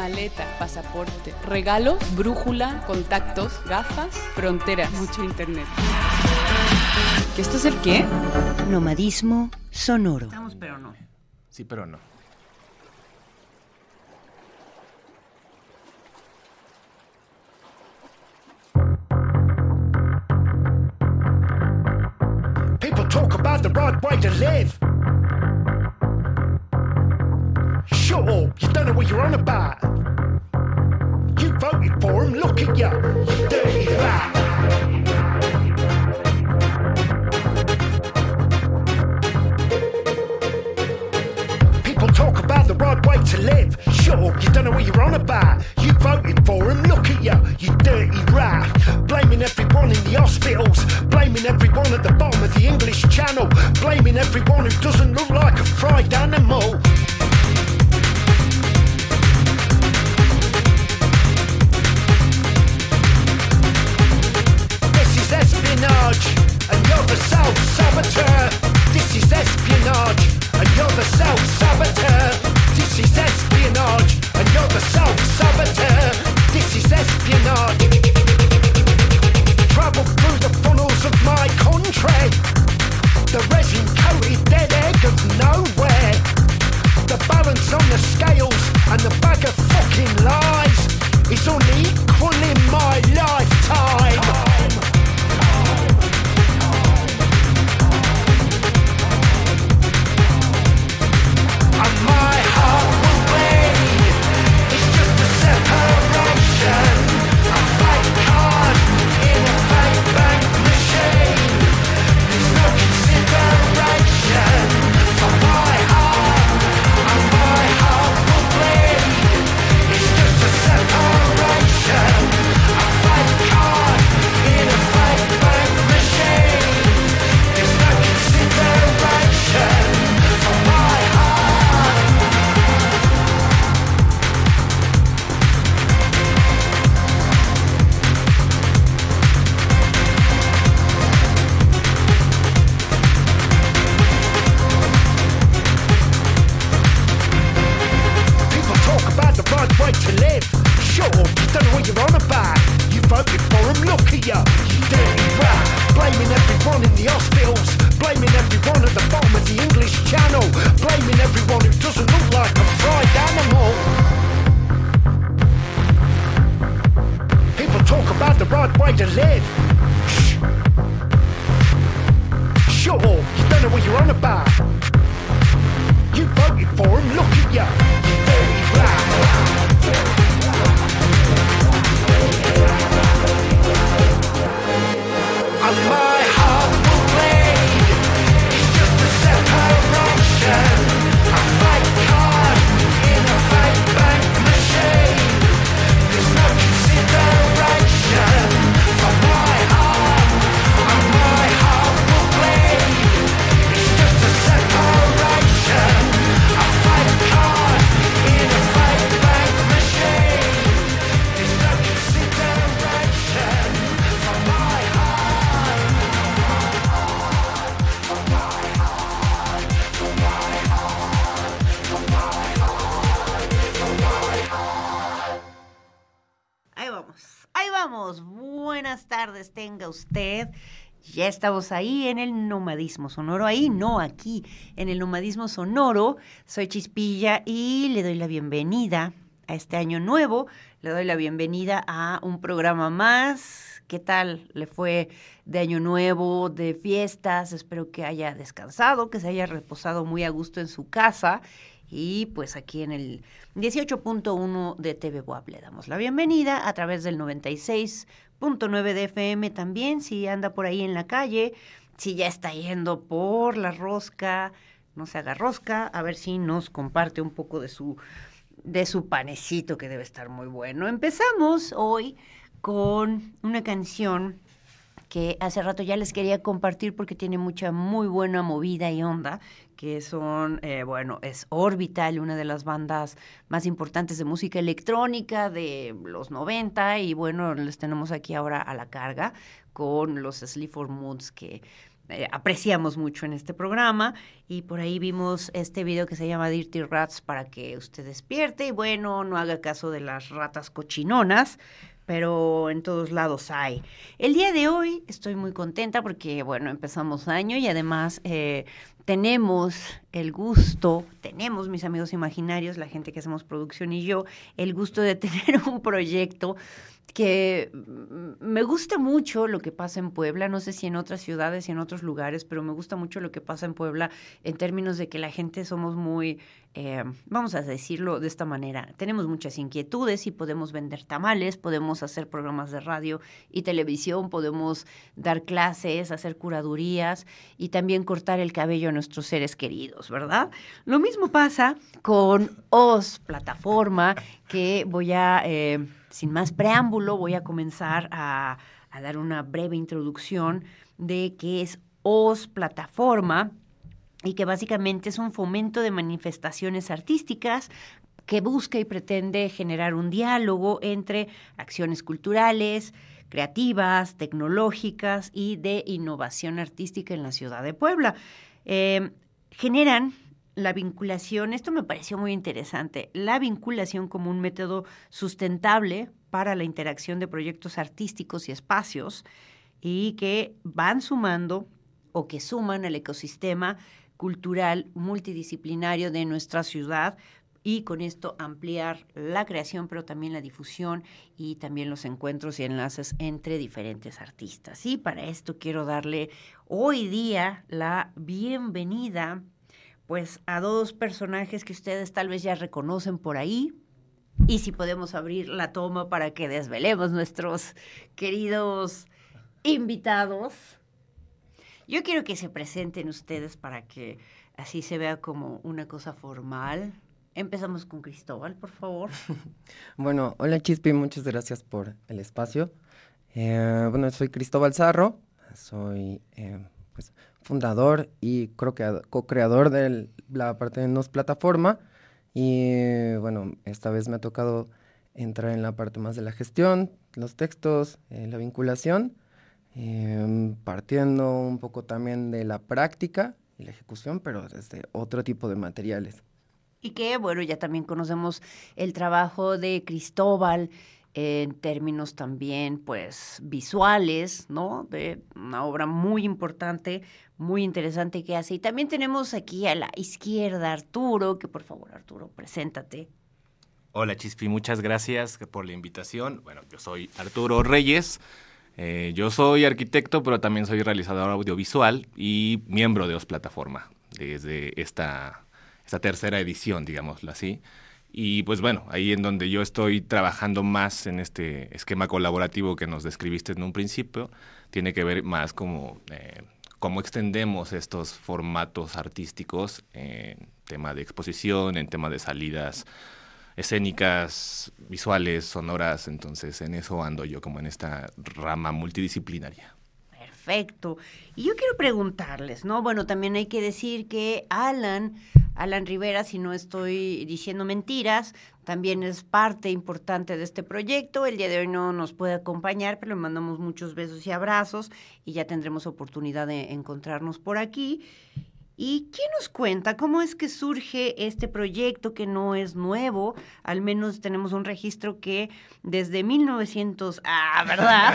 maleta, pasaporte, regalo, brújula, contactos, gafas, fronteras, mucho internet. ¿Que esto es el qué? Nomadismo sonoro. Estamos, pero no. Sí, pero no. People talk about the right way to live. Shut up, you don't know what you're on about. You voted for him, look at you, you dirty rat. People talk about the right way to live. Shut up, you don't know what you're on about. You voted for him, look at you, you dirty rat. Blaming everyone in the hospitals, blaming everyone at the bottom of the English Channel, blaming everyone who doesn't look like a fried animal. Espionage, and you're the self-saboteur. This is espionage, and you're the self-saboteur. This is espionage, and you're the self-saboteur. This is espionage. Travel through the funnels of my country. The resin-coated dead egg of nowhere. The balance on the scales and the bag of fucking lies is unequal in my lifetime. Tenga usted. Ya estamos ahí en el nomadismo sonoro, ahí no, aquí, en el nomadismo sonoro. Soy Chispilla y le doy la bienvenida a este año nuevo. Le doy la bienvenida a un programa más. ¿Qué tal le fue de año nuevo, de fiestas? Espero que haya descansado, que se haya reposado muy a gusto en su casa. Y pues aquí en el 18.1 de TV Boab le damos la bienvenida a través del 96.9 de FM también, si anda por ahí en la calle, si ya está yendo por la rosca, no se haga rosca, a ver si nos comparte un poco de su, de su panecito que debe estar muy bueno. Empezamos hoy con una canción que hace rato ya les quería compartir porque tiene mucha muy buena movida y onda, que son, eh, bueno, es Orbital, una de las bandas más importantes de música electrónica de los 90 y bueno, les tenemos aquí ahora a la carga con los Sleep Moods que eh, apreciamos mucho en este programa y por ahí vimos este video que se llama Dirty Rats para que usted despierte y bueno, no haga caso de las ratas cochinonas, pero en todos lados hay. El día de hoy estoy muy contenta porque, bueno, empezamos año y además eh, tenemos el gusto, tenemos mis amigos imaginarios, la gente que hacemos producción y yo, el gusto de tener un proyecto que mm, me gusta mucho lo que pasa en Puebla, no sé si en otras ciudades y en otros lugares, pero me gusta mucho lo que pasa en Puebla en términos de que la gente somos muy, eh, vamos a decirlo de esta manera, tenemos muchas inquietudes y podemos vender tamales, podemos hacer programas de radio y televisión, podemos dar clases, hacer curadurías y también cortar el cabello a nuestros seres queridos, ¿verdad? Lo mismo pasa con OS, plataforma, que voy a... Eh, sin más preámbulo, voy a comenzar a, dar una breve introducción de qué es OS Plataforma y que básicamente es un fomento de manifestaciones artísticas que busca y pretende generar un diálogo entre acciones culturales, creativas, tecnológicas y de innovación artística en la ciudad de Puebla. Eh, generan la vinculación, esto me pareció muy interesante, la vinculación como un método sustentable para la interacción de proyectos artísticos y espacios y que van sumando o que suman al ecosistema cultural multidisciplinario de nuestra ciudad y con esto ampliar la creación, pero también la difusión y también los encuentros y enlaces entre diferentes artistas. Y para esto quiero darle hoy día la bienvenida pues a dos personajes que ustedes tal vez ya reconocen por ahí. Y si podemos abrir la toma para que desvelemos nuestros queridos invitados. Yo quiero que se presenten ustedes para que así se vea como una cosa formal. Empezamos con Cristóbal, por favor. bueno, hola Chispi, muchas gracias por el espacio. Eh, bueno, soy Cristóbal Zarro, soy eh, pues, fundador y co-creador de la parte de Nos Plataforma. Y bueno, esta vez me ha tocado entrar en la parte más de la gestión, los textos, eh, la vinculación, em, partiendo un poco también de la práctica y la ejecución, pero desde otro tipo de materiales. Y que, bueno, ya también conocemos el trabajo de Cristóbal en términos también, pues, visuales, ¿no? De una obra muy importante, muy interesante que hace. Y también tenemos aquí a la izquierda Arturo, que por favor, Arturo, preséntate. Hola Chispi, muchas gracias por la invitación. Bueno, yo soy Arturo Reyes. Eh, yo soy arquitecto, pero también soy realizador audiovisual y miembro de OS Plataforma desde esta, esta tercera edición, digámoslo así. Y pues bueno, ahí en donde yo estoy trabajando más en este esquema colaborativo que nos describiste en un principio, tiene que ver más como eh, cómo extendemos estos formatos artísticos en tema de exposición, en tema de salidas escénicas, visuales, sonoras, entonces en eso ando yo como en esta rama multidisciplinaria. Perfecto. Y yo quiero preguntarles, ¿no? Bueno, también hay que decir que Alan, Alan Rivera, si no estoy diciendo mentiras, también es parte importante de este proyecto. El día de hoy no nos puede acompañar, pero le mandamos muchos besos y abrazos y ya tendremos oportunidad de encontrarnos por aquí. ¿Y quién nos cuenta cómo es que surge este proyecto que no es nuevo? Al menos tenemos un registro que desde 1900, ah, ¿verdad?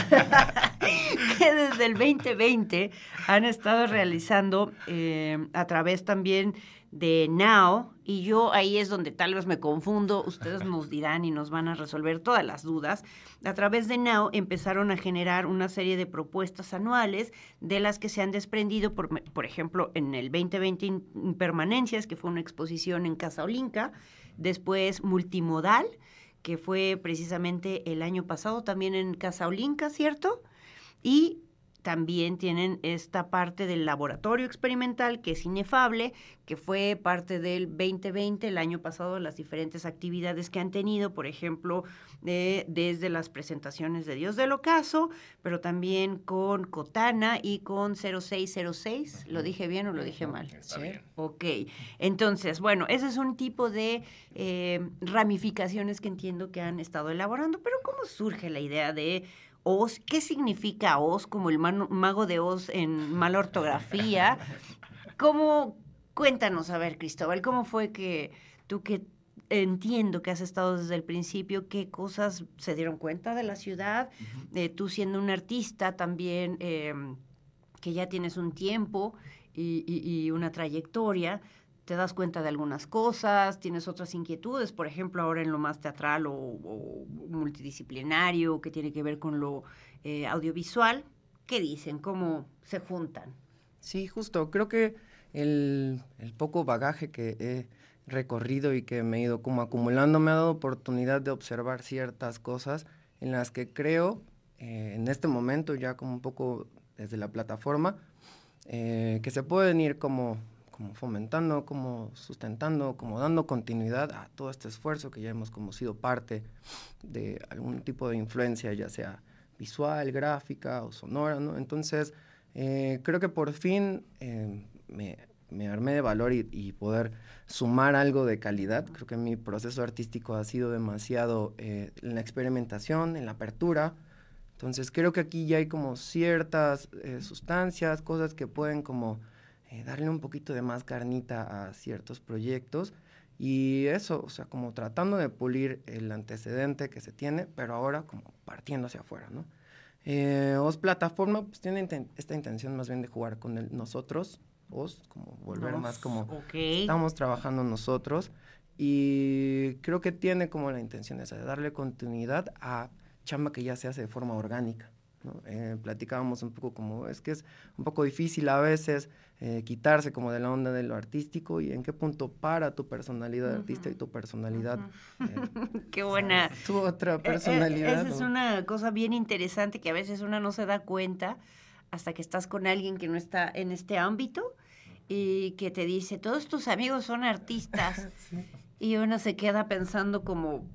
que desde el 2020 han estado realizando eh, a través también de Now, y yo ahí es donde tal vez me confundo, ustedes nos dirán y nos van a resolver todas las dudas. A través de Now empezaron a generar una serie de propuestas anuales de las que se han desprendido, por, por ejemplo, en el 2020 Impermanencias, que fue una exposición en Casa Olinca, después Multimodal, que fue precisamente el año pasado también en Casa Olinca, ¿cierto? Y también tienen esta parte del laboratorio experimental que es inefable, que fue parte del 2020, el año pasado, las diferentes actividades que han tenido, por ejemplo, desde las presentaciones de Dios del Ocaso, pero también con Cotana y con 0606. ¿Lo dije bien o lo dije mal? Está bien. Ok, entonces, bueno, ese es un tipo de eh, ramificaciones que entiendo que han estado elaborando, pero ¿cómo surge la idea de Oz. ¿Qué significa Oz como el mago de Oz en mala ortografía? ¿Cómo, cuéntanos, a ver, Cristóbal, ¿cómo fue que tú que entiendo que has estado desde el principio, qué cosas se dieron cuenta de la ciudad? Eh, tú siendo un artista también, eh, que ya tienes un tiempo y, y- y una trayectoria, te das cuenta de algunas cosas, tienes otras inquietudes, por ejemplo, ahora en lo más teatral o, multidisciplinario, que tiene que ver con lo eh, audiovisual. ¿Qué dicen? ¿Cómo se juntan? Sí, justo. Creo que el, el poco bagaje que he recorrido y que me he ido como acumulando me ha dado oportunidad de observar ciertas cosas en las que creo, eh, en este momento, ya como un poco desde la plataforma, eh, que se pueden ir como, como fomentando, como sustentando, como dando continuidad a todo este esfuerzo que ya hemos como sido parte de algún tipo de influencia, ya sea visual, gráfica o sonora, ¿no? Entonces, eh, creo que por fin eh, me, me armé de valor y, y poder sumar algo de calidad. Creo que mi proceso artístico ha sido demasiado eh, en la experimentación, en la apertura. Entonces creo que aquí ya hay como ciertas eh, sustancias, cosas que pueden como eh, darle un poquito de más carnita a ciertos proyectos. Y eso, o sea, como tratando de pulir el antecedente que se tiene, pero ahora como partiendo hacia afuera, ¿no? Eh, Os Plataforma pues tiene inten- esta intención más bien de jugar con el nosotros, Os, como volver Nos, más como ok. estamos trabajando nosotros y creo que tiene como la intención esa de darle continuidad a chamba que ya se hace de forma orgánica. ¿no? Eh, platicábamos un poco como es que es un poco difícil a veces eh, quitarse como de la onda de lo artístico y en qué punto para tu personalidad de artista y tu personalidad eh, Qué buena. tu otra Eh, eh, personalidad. Esa es ¿no? una cosa bien interesante que a veces uno no se da cuenta hasta que estás con alguien que no está en este ámbito y que te dice, todos tus amigos son artistas. Y uno se queda pensando como,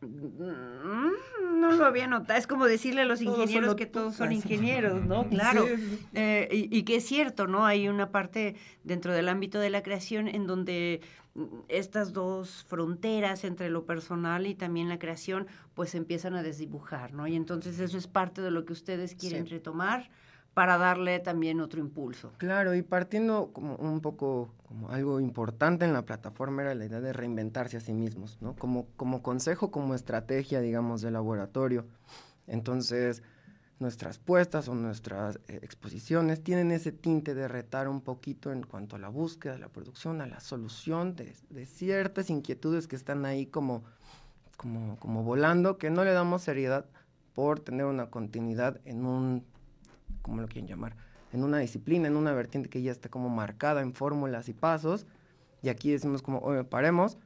"Mm, no lo había notado. Es como decirle a los ingenieros que tú". todos son ingenieros, ¿no? Claro. Sí. Eh, y, y que es cierto, ¿no? Hay una parte dentro del ámbito de la creación en donde mm, estas dos fronteras entre lo personal y también la creación, pues empiezan a desdibujar, ¿no? Y entonces eso es parte de lo que ustedes quieren Sí. retomar para darle también otro impulso. Claro, y partiendo como un poco, como algo importante en la plataforma era la idea de reinventarse a sí mismos, ¿no? Como, como consejo, como estrategia, digamos, de laboratorio. Entonces, nuestras puestas o nuestras eh, exposiciones tienen ese tinte de retar un poquito en cuanto a la búsqueda, a la producción, a la solución de, de ciertas inquietudes que están ahí como, como, como volando, que no le damos seriedad por tener una continuidad en un como lo quieren llamar, en una disciplina, en una vertiente que ya está como marcada en fórmulas y pasos. Y aquí decimos como, oye, paremos,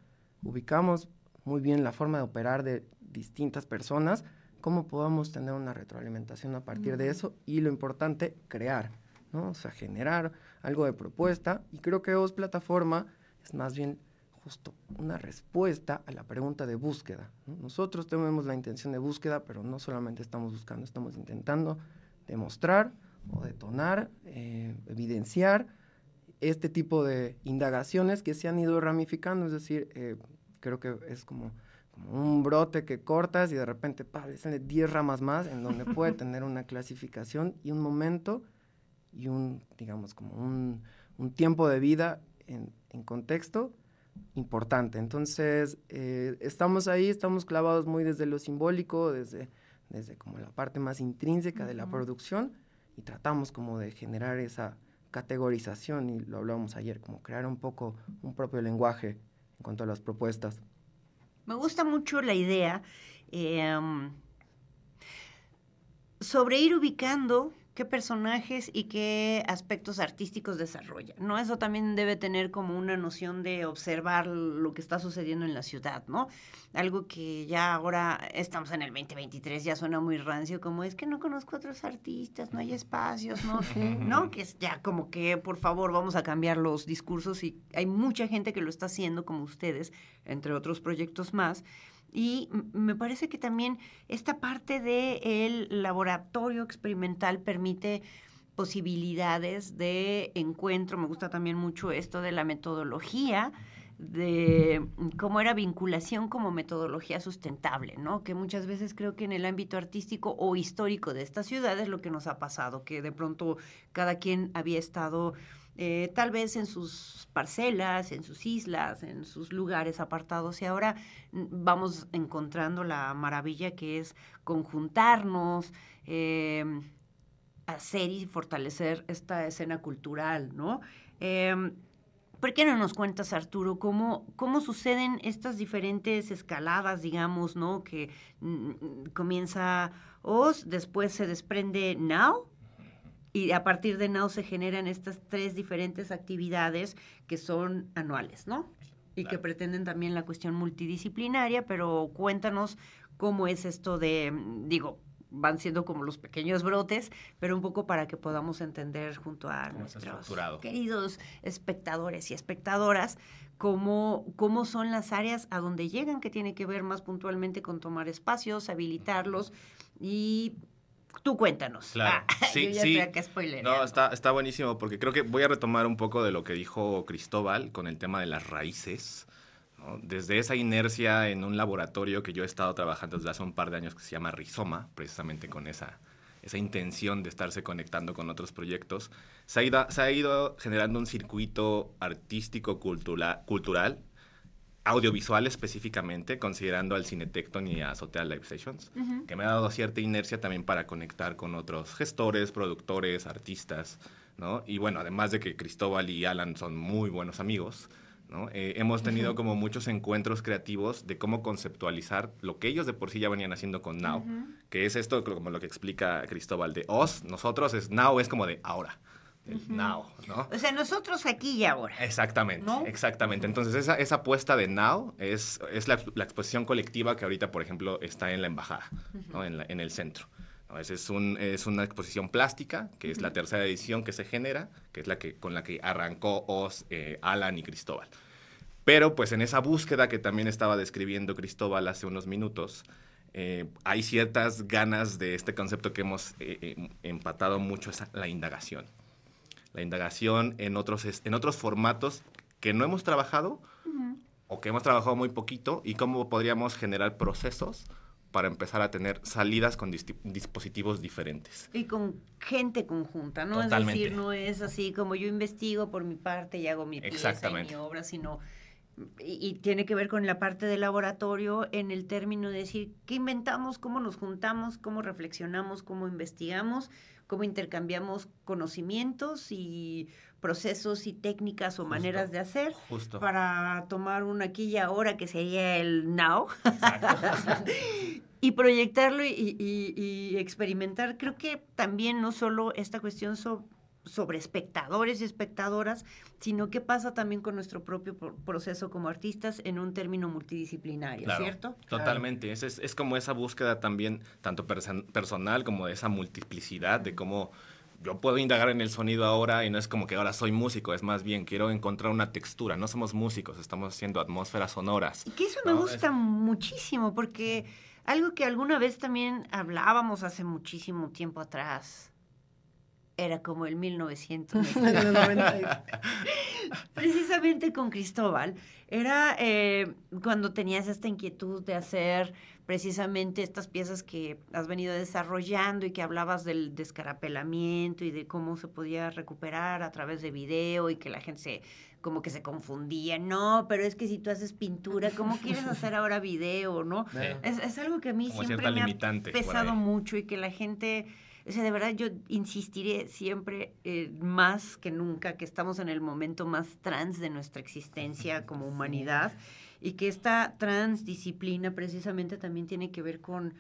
ubicamos muy bien la forma de operar de distintas personas, cómo podamos tener una retroalimentación a partir de eso y lo importante, crear, ¿no? O sea, generar algo de propuesta. Y creo que OS Plataforma es más bien justo una respuesta a la pregunta de búsqueda. ¿no? Nosotros tenemos la intención de búsqueda, pero no solamente estamos buscando, estamos intentando demostrar o detonar, eh, evidenciar este tipo de indagaciones que se han ido ramificando, es decir, eh, creo que es como, como un brote que cortas y de repente pa, le salen 10 ramas más en donde puede tener una clasificación y un momento y un, digamos, como un, un tiempo de vida en, en contexto importante. Entonces, eh, estamos ahí, estamos clavados muy desde lo simbólico, desde, desde como la parte más intrínseca de la producción y tratamos como de generar esa categorización y lo hablábamos ayer, como crear un poco un propio lenguaje en cuanto a las propuestas. Me gusta mucho la idea eh, sobre ir ubicando qué personajes y qué aspectos artísticos desarrolla, ¿no? Eso también debe tener como una noción de observar lo que está sucediendo en la ciudad, ¿no? Algo que ya ahora estamos en el 2023, ya suena muy rancio, como es que no conozco otros artistas, no hay espacios, ¿no? ¿No? Que es ya como que, por favor, vamos a cambiar los discursos y hay mucha gente que lo está haciendo, como ustedes, entre otros proyectos más, y me parece que también esta parte del laboratorio experimental permite posibilidades de encuentro. Me gusta también mucho esto de la metodología, de cómo era vinculación como metodología sustentable, ¿no? Que muchas veces creo que en el ámbito artístico o histórico de esta ciudad es lo que nos ha pasado, que de pronto cada quien había estado eh, tal vez en sus parcelas, en sus islas, en sus lugares apartados y ahora vamos encontrando la maravilla que es conjuntarnos, eh, hacer y fortalecer esta escena cultural, ¿no? Em, ¿Por qué no nos cuentas, Arturo, cómo, cómo suceden estas diferentes escaladas, digamos, ¿no? Que comienza Oz, después se desprende Now, y a partir de Now se generan estas tres diferentes actividades que son anuales, ¿no? Y que pretenden también la cuestión multidisciplinaria, pero cuéntanos cómo es esto de, digo, van siendo como los pequeños brotes, pero un poco para que podamos entender junto a nuestros queridos espectadores y espectadoras cómo, cómo son las áreas a donde llegan, que tiene que ver más puntualmente con tomar espacios, habilitarlos y tú cuéntanos. Claro. Ah, Sí, yo ya sí. estoy acá. No, está, está buenísimo porque creo que voy a retomar un poco de lo que dijo Cristóbal con el tema de las raíces. ¿no? Desde esa inercia en un laboratorio que yo he estado trabajando desde hace un par de años que se llama Rizoma, precisamente con esa, esa intención de estarse conectando con otros proyectos, se ha ido, se ha ido generando un circuito artístico cultura- cultural, audiovisual específicamente, considerando al Cinetecton y a Azotea Live Sessions, que me ha dado cierta inercia también para conectar con otros gestores, productores, artistas, ¿no? Y bueno, además de que Cristóbal y Alan son muy buenos amigos, ¿no? Eh, hemos tenido como muchos encuentros creativos de cómo conceptualizar lo que ellos de por sí ya venían haciendo con Now, que es esto como lo que explica Cristóbal de Oz, nosotros es Now es como de ahora, del Now, ¿no? O sea, nosotros aquí y ahora. Exactamente, ¿No? exactamente. Entonces, esa, esa apuesta de Now es, es la, la exposición colectiva que ahorita, por ejemplo, está en la embajada, ¿no? en, la- en el centro. ¿no? Es, es, un- es una exposición plástica, que es la tercera edición que se genera, que es la que, con la que arrancó Oz, eh, Alan y Cristóbal. Pero pues en esa búsqueda que también estaba describiendo Cristóbal hace unos minutos, eh, hay ciertas ganas de este concepto que hemos eh, eh, empatado mucho, es la indagación. La indagación en otros, en otros formatos que no hemos trabajado o que hemos trabajado muy poquito y cómo podríamos generar procesos para empezar a tener salidas con dispositivos diferentes. Y con gente conjunta, ¿no? Totalmente. Es decir, no es así como yo investigo por mi parte y hago mi pieza y mi obra, sino... Y, y tiene que ver con la parte del laboratorio en el término de decir qué inventamos, cómo nos juntamos, cómo reflexionamos, cómo investigamos, cómo intercambiamos conocimientos y procesos y técnicas o Justo. maneras de hacer Justo. para tomar un aquí y ahora que sería el now y proyectarlo y, y- y experimentar. Creo que también no solo esta cuestión so- sobre espectadores y espectadoras, sino qué pasa también con nuestro propio pro- proceso como artistas en un término multidisciplinario, Claro, ¿cierto? Totalmente. Es, es, es como esa búsqueda también, tanto perso- personal como de esa multiplicidad, de cómo yo puedo indagar en el sonido ahora y no es como que ahora soy músico, es más bien quiero encontrar una textura. No somos músicos, estamos haciendo atmósferas sonoras. Y que eso me ¿no? gusta Es- muchísimo, porque algo que alguna vez también hablábamos hace muchísimo tiempo atrás, era como el 1900. precisamente con Cristóbal, era eh, cuando tenías esta inquietud de hacer precisamente estas piezas que has venido desarrollando y que hablabas del descarapelamiento y de cómo se podía recuperar a través de video y que la gente se como que se confundía, no, pero es que si tú haces pintura, ¿cómo quieres hacer ahora video, no? Es, es algo que a mí Como siempre me ha pesado mucho y que la gente, o sea, de verdad yo insistiré siempre eh, más que nunca que estamos en el momento más trans de nuestra existencia como humanidad y que esta transdisciplina precisamente también tiene que ver con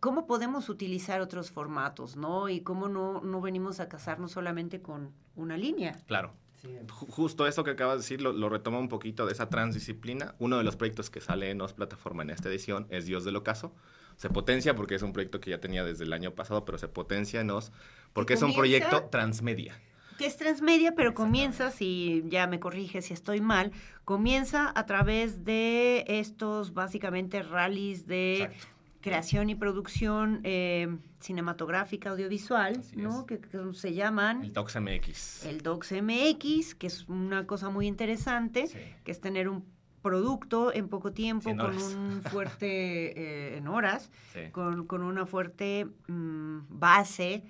cómo podemos utilizar otros formatos, ¿no? Y cómo no, no venimos a casarnos solamente con una línea. Claro. Sí. Ju- Justo eso que acabas de decir lo, lo retoma un poquito de esa transdisciplina. Uno de los proyectos que sale en Os Plataforma en esta edición es Dios del Ocaso. Se potencia porque es un proyecto que ya tenía desde el año pasado, pero se potencia en Os porque es un proyecto transmedia. que es transmedia, pero comienza, si ya me corrige si estoy mal, comienza a través de estos básicamente rallies de Exacto. creación y producción eh, cinematográfica, audiovisual, Así ¿no? es. Que, que se llaman El Docs MX. el Docs MX, que es una cosa muy interesante, Sí. que es tener un producto en poco tiempo, con un fuerte, eh, en horas, Sí. con, con una fuerte mm, base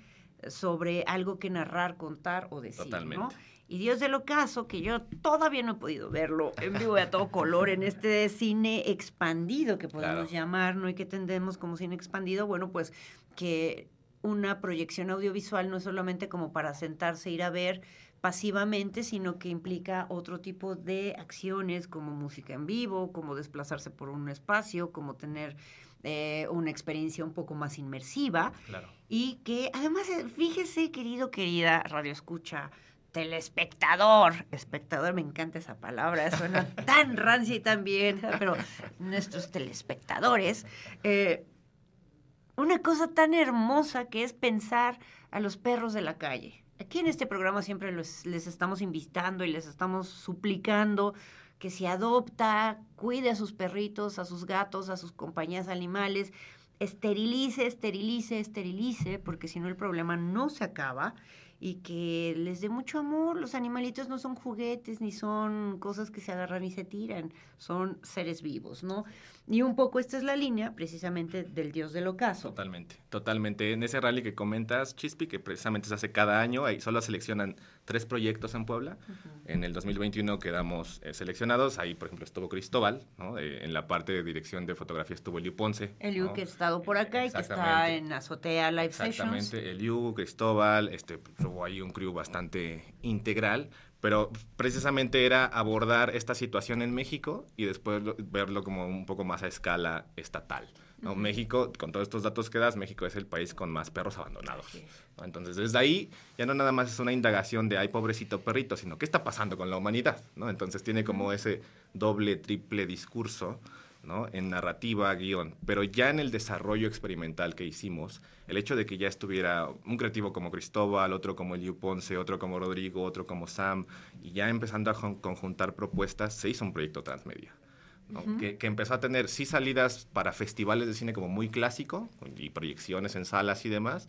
sobre algo que narrar, contar o decir, ¿no? Totalmente. Y Dios del Ocaso, que yo todavía no he podido verlo en vivo y a todo color en este cine expandido que podemos Claro. llamar, ¿no? Y que tendemos como cine expandido, bueno, pues que una proyección audiovisual no es solamente como para sentarse e ir a ver pasivamente, sino que implica otro tipo de acciones como música en vivo, como desplazarse por un espacio, como tener eh, una experiencia un poco más inmersiva Claro. y que además, eh, fíjese, querido, querida Radio Escucha, telespectador, espectador, me encanta esa palabra, suena tan rancia y tan bien, pero nuestros telespectadores, eh, una cosa tan hermosa que es pensar a los perros de la calle. Aquí en este programa siempre les estamos invitando y les estamos suplicando que si adopta, cuide a sus perritos, a sus gatos, a sus compañías animales, esterilice, esterilice, esterilice, porque si no el problema no se acaba y que les dé mucho amor. Los animalitos no son juguetes ni son cosas que se agarran y se tiran, son seres vivos, ¿no? Y un poco esta es la línea precisamente del dios del ocaso. Totalmente, totalmente. En ese rally que comentas, Chispi, que precisamente se hace cada año, ahí solo seleccionan tres proyectos en Puebla. En el 2021 quedamos eh, seleccionados. Ahí, por ejemplo, estuvo Cristóbal, ¿no? Eh, en la parte de dirección de fotografía estuvo Eliu Ponce. Eliu ¿no? que ha estado por acá y que está Exactamente. en Azotea Live Sessions. Exactamente, Eliu, Cristóbal, este, hubo ahí un crew bastante integral, pero precisamente era abordar esta situación en México y después lo- verlo como un poco más a escala estatal. ¿no? México, con todos estos datos que das, México es el país con más perros abandonados. ¿no? Entonces, desde ahí ya no nada más es una indagación de, ay, pobrecito perrito, sino qué está pasando con la humanidad. ¿no? Entonces tiene como ese doble, triple discurso ¿no? en narrativa, guion. Pero ya en el desarrollo experimental que hicimos, el hecho de que ya estuviera un creativo como Cristóbal, otro como Eliu Ponce, otro como Rodrigo, otro como Sam, y ya empezando a conjuntar propuestas, se hizo un proyecto transmedia. ¿no? que, que empezó a tener sí salidas para festivales de cine como muy clásico y proyecciones en salas y demás,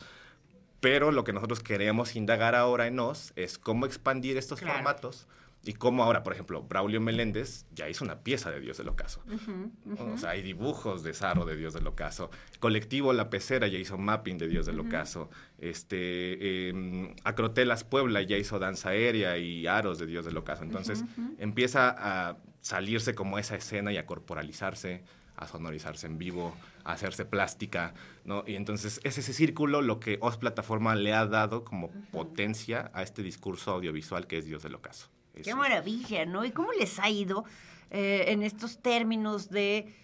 pero lo que nosotros queremos indagar ahora en NOS es cómo expandir estos Claro. formatos y cómo ahora, por ejemplo, Braulio Meléndez ya hizo una pieza de Dios del Ocaso. O sea, hay dibujos de Sarro de Dios del Ocaso. Colectivo La Pecera ya hizo mapping de Dios del Ocaso. Este, eh, Acrotelas Puebla ya hizo danza aérea y aros de Dios del Ocaso. Entonces empieza a salirse como esa escena y a corporalizarse, a sonorizarse en vivo, a hacerse plástica, ¿no? Y entonces es ese círculo lo que Os Plataforma le ha dado como potencia a este discurso audiovisual que es Dios del Ocaso. Qué maravilla, ¿no? ¿Y cómo les ha ido eh, en estos términos de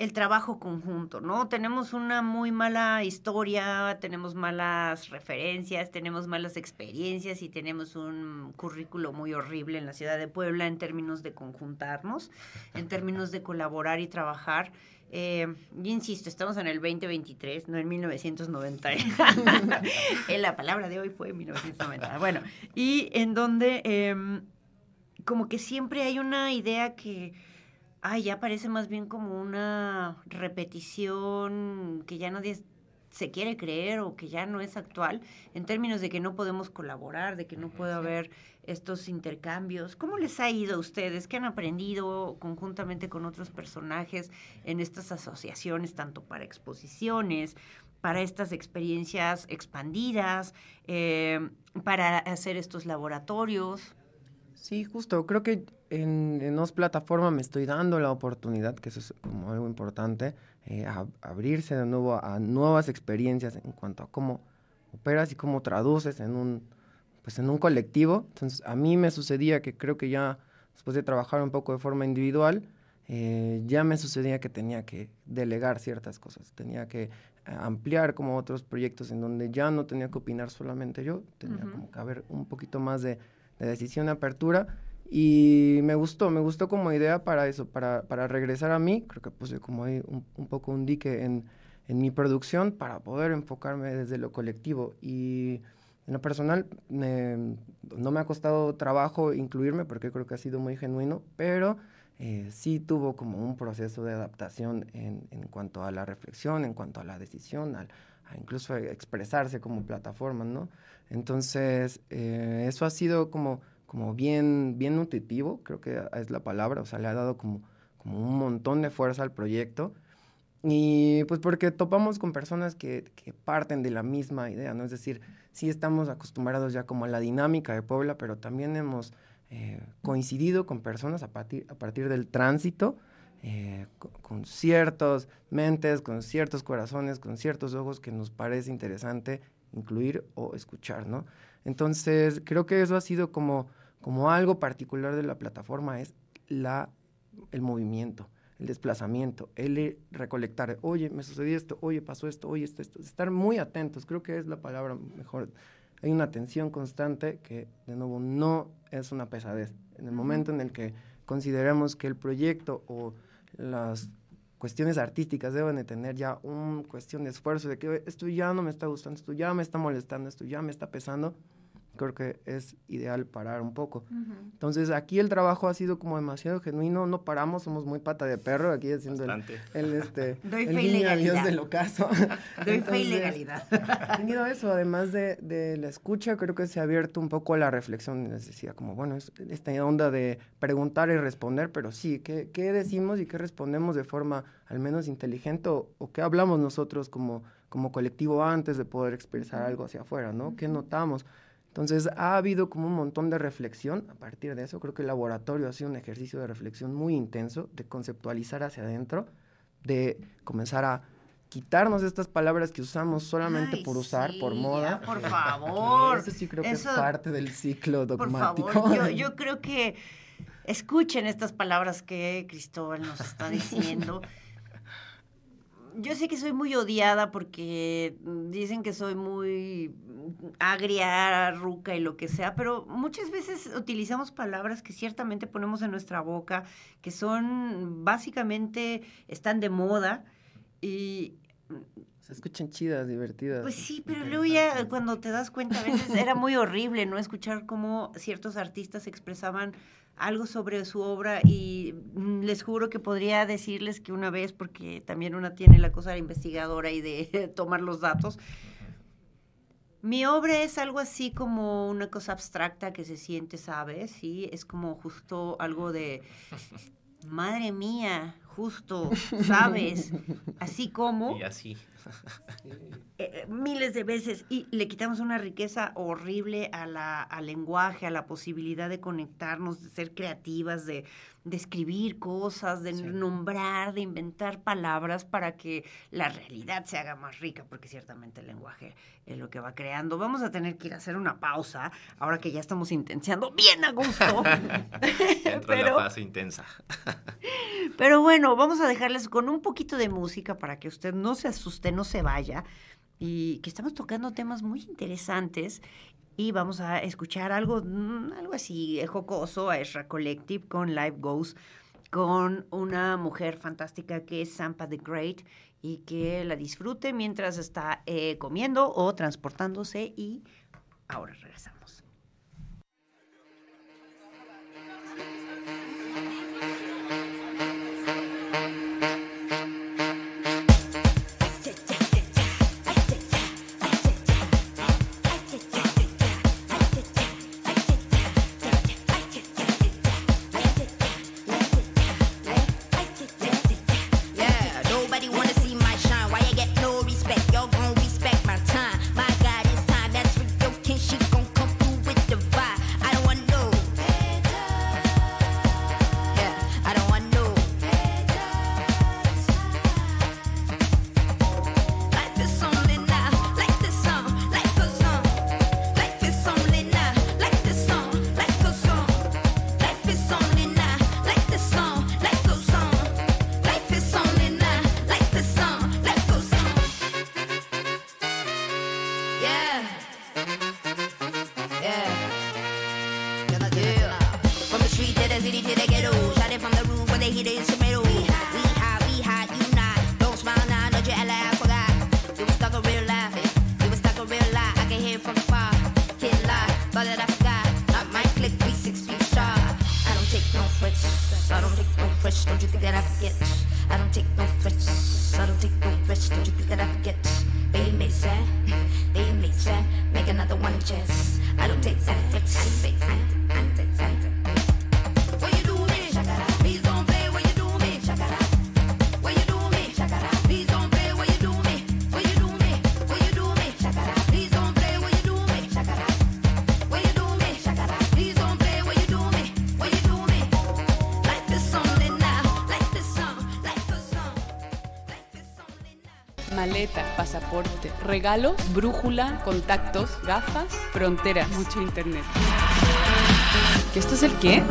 el trabajo conjunto, ¿no? Tenemos una muy mala historia, tenemos malas referencias, tenemos malas experiencias y tenemos un currículo muy horrible en la ciudad de Puebla en términos de conjuntarnos, en términos de colaborar y trabajar. Eh, yo insisto, estamos en el 2023, no en 1990. Eh, la palabra de hoy fue 1990. Bueno, y en donde em, como que siempre hay una idea que, ay, ya parece más bien como una repetición que ya nadie se quiere creer o que ya no es actual, en términos de que no podemos colaborar, de que no puede haber estos intercambios. ¿Cómo les ha ido a ustedes? ¿Qué han aprendido conjuntamente con otros personajes en estas asociaciones, tanto para exposiciones, para estas experiencias expandidas, eh, para hacer estos laboratorios? Sí, justo. Creo que en, en Os Plataforma me estoy dando la oportunidad, que eso es como algo importante, eh, a, abrirse de nuevo a nuevas experiencias en cuanto a cómo operas y cómo traduces en un, pues en un colectivo. Entonces, a mí me sucedía que creo que ya después de trabajar un poco de forma individual, eh, ya me sucedía que tenía que delegar ciertas cosas, tenía que eh, ampliar como otros proyectos en donde ya no tenía que opinar solamente yo, tenía como que haber un poquito más de, de decisión de apertura. Y me gustó, me gustó como idea para eso, para, para regresar a mí, creo que puse como ahí un, un poco un dique en, en mi producción para poder enfocarme desde lo colectivo. Y en lo personal me- no me ha costado trabajo incluirme porque creo que ha sido muy genuino, pero eh, sí tuvo como un proceso de adaptación en, en cuanto a la reflexión, en cuanto a la decisión, al, incluso expresarse como plataforma, ¿no? Entonces, eh, eso ha sido como, como bien, bien nutritivo, creo que es la palabra, o sea, le ha dado como, como un montón de fuerza al proyecto. Y pues porque topamos con personas que, que, parten de la misma idea, ¿no? Es decir, sí estamos acostumbrados ya como a la dinámica de Puebla, pero también hemos eh, coincidido con personas a partir, a partir del tránsito, eh, con, ciertas mentes, con ciertos corazones, con ciertos ojos que nos parece interesante incluir o escuchar, ¿no? Entonces, creo que eso ha sido como, como algo particular de la plataforma, es la, el movimiento el desplazamiento, el recolectar, oye, me sucedió esto, oye, pasó esto, oye, esto, esto, estar muy atentos, creo que es la palabra mejor. Hay una atención constante que, de nuevo, no es una pesadez. En el momento en el que consideramos que el proyecto o las cuestiones artísticas deben de tener ya una cuestión de esfuerzo, de que esto ya no me está gustando, esto ya me está molestando, esto ya me está pesando, creo que es ideal parar un poco. Uh -huh. Entonces aquí el trabajo ha sido como demasiado genuino, no paramos, somos muy pata de perro aquí haciendo el, el, este Doy el fe y legalidad. del ocaso. Doy fe y legalidad. Tenido eso, además de, de, la escucha, creo que se ha abierto un poco a la reflexión, les decía, como bueno, es esta onda de preguntar y responder, pero sí, ¿qué, qué decimos y qué respondemos de forma al menos inteligente o, o qué hablamos nosotros como, como colectivo antes de poder expresar algo hacia afuera, ¿no? ¿Qué notamos? Entonces ha habido como un montón de reflexión a partir de eso. Creo que el laboratorio ha sido un ejercicio de reflexión muy intenso, de conceptualizar hacia adentro, de comenzar a quitarnos estas palabras que usamos solamente Ay, por usar, sí, por moda. por favor. Eso sí creo que Eso- es parte del ciclo Por dogmático. favor, yo, yo creo que escuchen estas palabras que Cristóbal nos está diciendo. Yo sé que soy muy odiada porque dicen que soy muy agria, ruca y lo que sea, pero muchas veces utilizamos palabras que ciertamente ponemos en nuestra boca, que son básicamente, están de moda y Se escuchan chidas, divertidas. pues sí, pero luego ya cuando te das cuenta a veces era muy horrible, ¿no? Escuchar cómo ciertos artistas expresaban algo sobre su obra y mm, les juro que podría decirles que una vez, porque también una tiene la cosa de investigadora y de tomar los datos, mi obra es algo así como una cosa abstracta que se siente, ¿sabes? Sí, es como justo algo de, madre mía, justo, ¿sabes? Así como Y así. eh, miles de veces y le quitamos una riqueza horrible a la, al lenguaje, a la posibilidad de conectarnos, de ser creativas, de, de escribir cosas, de Sí. nombrar, de inventar palabras para que la realidad se haga más rica, porque ciertamente el lenguaje es lo que va creando. Vamos a tener que ir a hacer una pausa, ahora que ya estamos intenciando bien a gusto. Entró en la fase intensa. Pero bueno, vamos a dejarles con un poquito de música para que usted no se asuste, no se vaya. Y que estamos tocando temas muy interesantes. Y vamos a escuchar algo, mm, algo así jocoso a Ezra Collective con Live Goes, con una mujer fantástica que es Sampa the Great y que la disfrute mientras está eh, comiendo o transportándose. Y ahora regresamos. I don't take that. I don't take. Regalos, brújula, contactos, gafas, fronteras, mucho internet. ¿Que esto es el qué?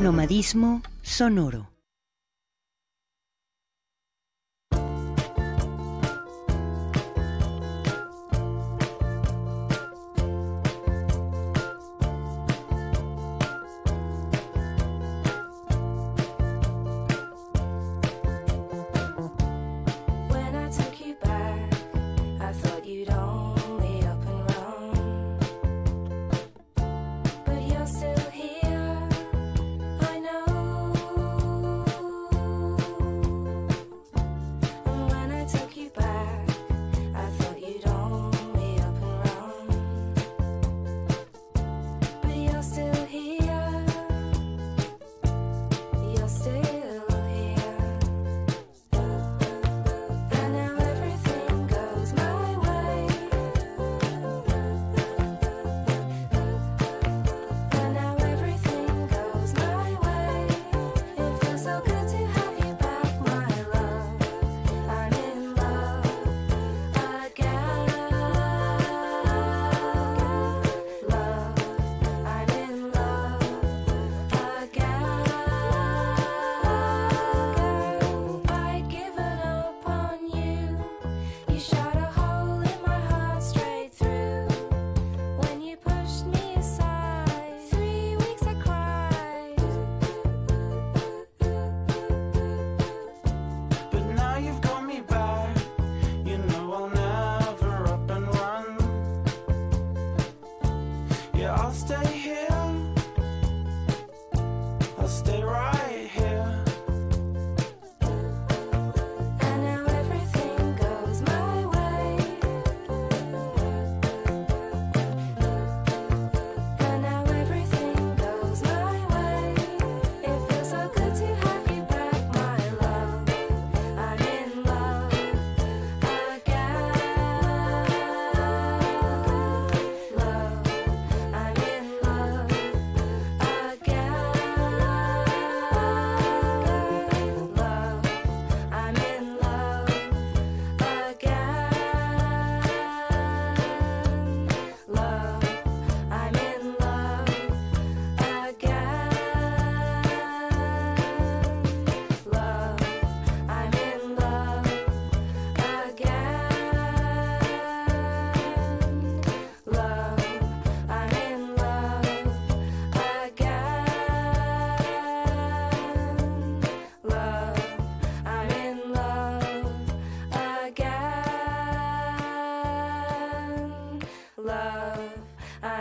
Nomadismo sonoro.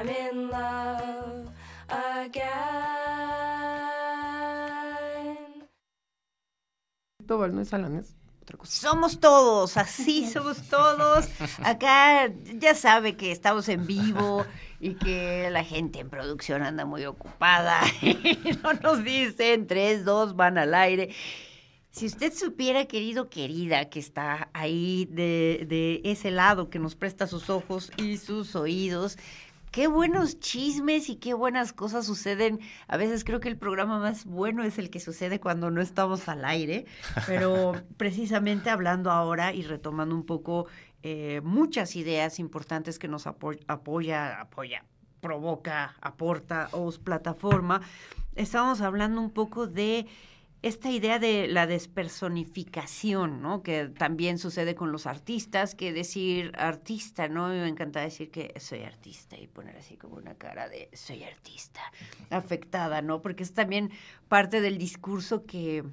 I'm in love again. Cristóbal, no es. Somos todos, así somos todos. Acá ya sabe que estamos en vivo y que la gente en producción anda muy ocupada. y no nos dicen, tres, dos, van al aire. Si usted supiera, querido, querida, que está ahí de, de ese lado, que nos presta sus ojos y sus oídos, qué buenos chismes y qué buenas cosas suceden. A veces creo que el programa más bueno es el que sucede cuando no estamos al aire, pero precisamente hablando ahora y retomando un poco eh, muchas ideas importantes que nos apo- apoya, apoya, provoca, aporta OS Plataforma, estamos hablando un poco de esta idea de la despersonificación, ¿no? Que también sucede con los artistas, que decir artista, ¿no? Me encanta decir que soy artista y poner así como una cara de soy artista, afectada, ¿no? Porque es también parte del discurso que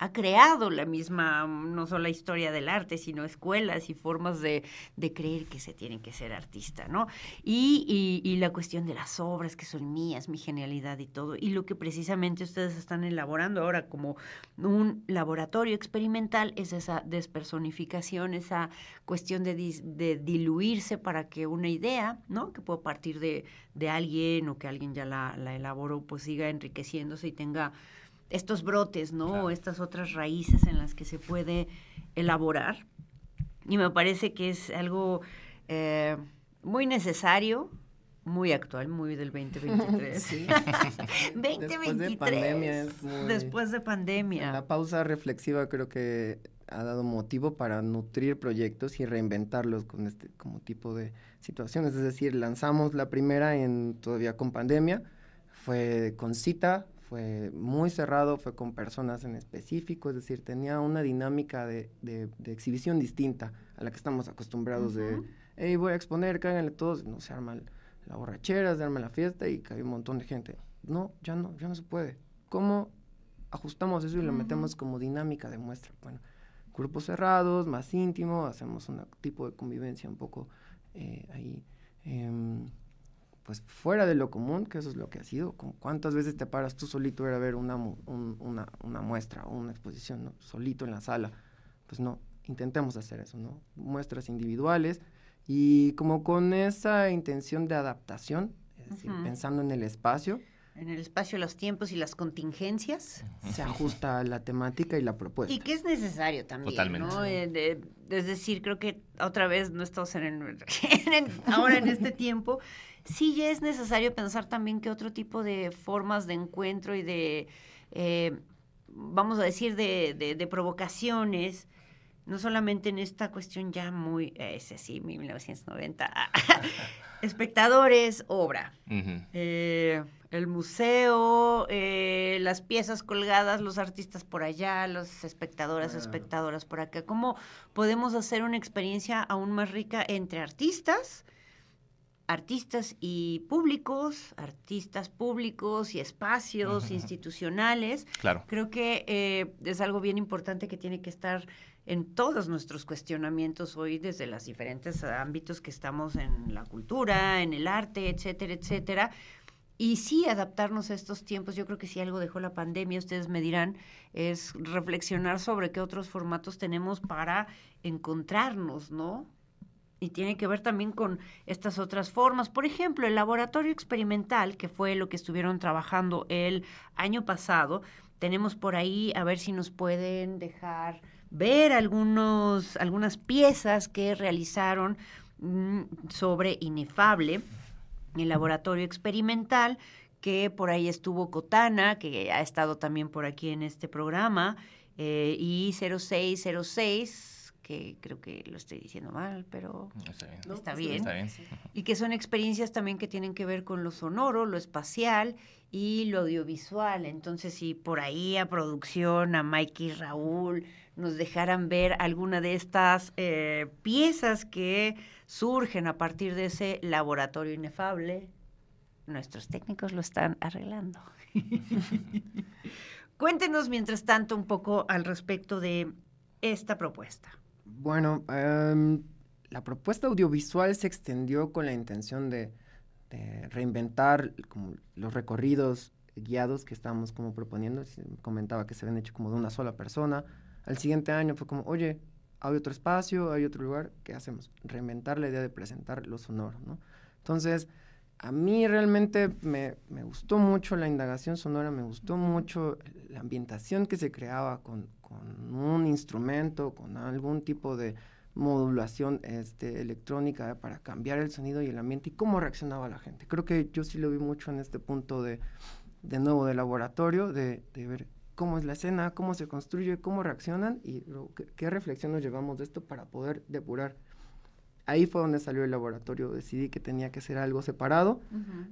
ha creado la misma, mm, no solo la historia del arte, sino escuelas y formas de, de creer que se tiene que ser artista, ¿no? Y, y- la cuestión de las obras que son mías, mi genialidad y todo, y lo que precisamente ustedes están elaborando ahora como un laboratorio experimental es esa despersonificación, esa cuestión de, de diluirse para que una idea, ¿no? Que puede partir de, de alguien o que alguien ya la, la elaboró, pues siga enriqueciéndose y tenga estos brotes, ¿no? Claro. O estas otras raíces en las que se puede elaborar. Y me parece que es algo eh, muy necesario, muy actual, muy del 2023. Sí. 2023. Después de pandemia es muy- Después de pandemia. La pausa reflexiva creo que ha dado motivo para nutrir proyectos y reinventarlos con este como tipo de situaciones. Es decir, lanzamos la primera en todavía con pandemia, fue con cita, fue muy cerrado, fue con personas en específico, es decir, tenía una dinámica de, de- de exhibición distinta a la que estamos acostumbrados de, hey, voy a exponer, cáganle todos, no se arma la borrachera, se arma la fiesta y cae un montón de gente. No, ya no, ya no se puede. ¿Cómo ajustamos eso y lo metemos como dinámica de muestra? Bueno, grupos cerrados, más íntimo, hacemos un tipo de convivencia un poco eh, ahí, em, pues fuera de lo común, que eso es lo que ha sido. Como ¿Cuántas veces te paras tú solito a ver una, un- una, una muestra o una exposición, ¿no? solito en la sala? Pues no, intentemos hacer eso, ¿no? Muestras individuales y como con esa intención de adaptación, es decir, pensando en el espacio, En el espacio, los tiempos y las contingencias. se ajusta a la temática y la propuesta. Y que es necesario también, Totalmente. ¿no? Eh, de- es decir, creo que otra vez no estamos en, el- en el- ahora en este tiempo. Sí ya es necesario pensar también que otro tipo de formas de encuentro y de, eh, vamos a decir, de, de- de provocaciones, no solamente en esta cuestión ya muy, eh, ese sí, 1990, espectadores, obra. Eh, el museo, eh, las piezas colgadas, los artistas por allá, los espectadoras, espectadoras por acá. ¿Cómo podemos hacer una experiencia aún más rica entre artistas, artistas y públicos, artistas públicos y espacios institucionales? Claro. Creo que eh, es algo bien importante que tiene que estar en todos nuestros cuestionamientos hoy desde los diferentes ámbitos que estamos en la cultura, en el arte, etcétera, etcétera. Y sí, adaptarnos a estos tiempos. Yo creo que si algo dejó la pandemia, ustedes me dirán, es reflexionar sobre qué otros formatos tenemos para encontrarnos, ¿no? Y tiene que ver también con estas otras formas. Por ejemplo, el laboratorio experimental, que fue lo que estuvieron trabajando el año pasado, tenemos por ahí, a ver si nos pueden dejar ver algunos, algunas piezas que realizaron mm, sobre Inefable, el laboratorio experimental, que por ahí estuvo Cotana, que ha estado también por aquí en este programa, eh, y 0606, que creo que lo estoy diciendo mal, pero Está bien. está bien. Está bien. y que son experiencias también que tienen que ver con lo sonoro, lo espacial y lo audiovisual. Entonces, si por ahí a producción, a Mikey y Raúl, nos dejaran ver alguna de estas eh, piezas que surgen a partir de ese laboratorio inefable, nuestros técnicos lo están arreglando. Cuéntenos, mientras tanto, un poco al respecto de esta propuesta. Bueno, em, la propuesta audiovisual se extendió con la intención de, reinventar los recorridos guiados que estábamos como proponiendo. Comentaba que se habían hecho como de una sola persona. Al siguiente año fue como, oye, hay otro espacio, hay otro lugar, ¿qué hacemos? Reinventar la idea de presentar lo sonoro, ¿no? Entonces, a mí realmente me, me gustó mucho la indagación sonora, me gustó mucho la ambientación que se creaba con, con un instrumento, con algún tipo de modulación este, electrónica para cambiar el sonido y el ambiente y cómo reaccionaba la gente. Creo que yo sí lo vi mucho en este punto de, de nuevo de laboratorio, de, ver cómo es la escena, cómo se construye, cómo reaccionan y qué, qué reflexión nos llevamos de esto para poder depurar. Ahí fue donde salió el laboratorio, decidí que tenía que ser algo separado,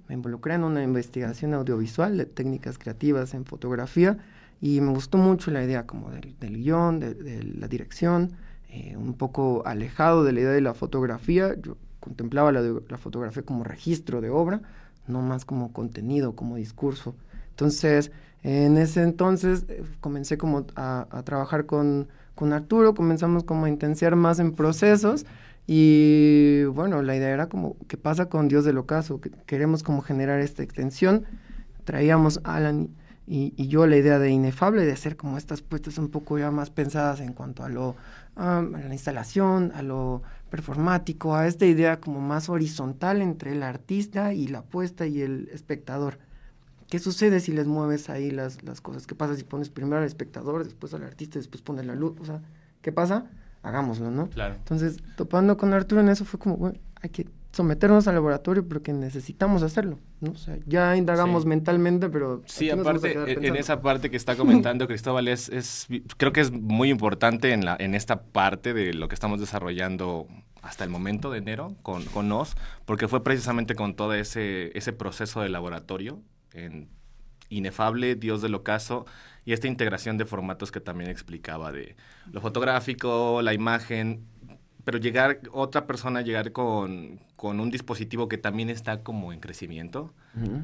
me involucré en una investigación audiovisual de técnicas creativas en fotografía y me gustó mucho la idea como del, del guion, de, de la dirección, eh, un poco alejado de la idea de la fotografía. Yo contemplaba la, fotografía como registro de obra, no más como contenido, como discurso. Entonces, En ese entonces eh, comencé como a, a trabajar con, con Arturo, comenzamos como a intensiar más en procesos y bueno, la idea era como, ¿qué pasa con Dios del Ocaso? Que queremos como generar esta extensión. Traíamos Alan y, yo la idea de Inefable, de hacer como estas puestas un poco ya más pensadas en cuanto a lo, a la instalación, a lo performático, a esta idea como más horizontal entre el artista y la puesta y el espectador. ¿Qué sucede si les mueves ahí las, las cosas? ¿Qué pasa si pones primero al espectador, después al artista, después pones la luz? O sea, ¿qué pasa? Hagámoslo, ¿no? Claro. Entonces, topando con Arturo en eso fue como, bueno, hay que someternos al laboratorio porque necesitamos hacerlo, ¿no? O sea, ya indagamos Sí. mentalmente, pero... Sí, aparte, quedar en- esa parte que está comentando Cristóbal, es, es- creo que es muy importante en, la, en esta parte de lo que estamos desarrollando hasta el momento de enero con, con NOS, porque fue precisamente con todo ese, ese proceso de laboratorio, en Inefable, Dios del Ocaso, y esta integración de formatos que también explicaba de lo fotográfico, la imagen, pero llegar, otra persona llegar con, con un dispositivo que también está como en crecimiento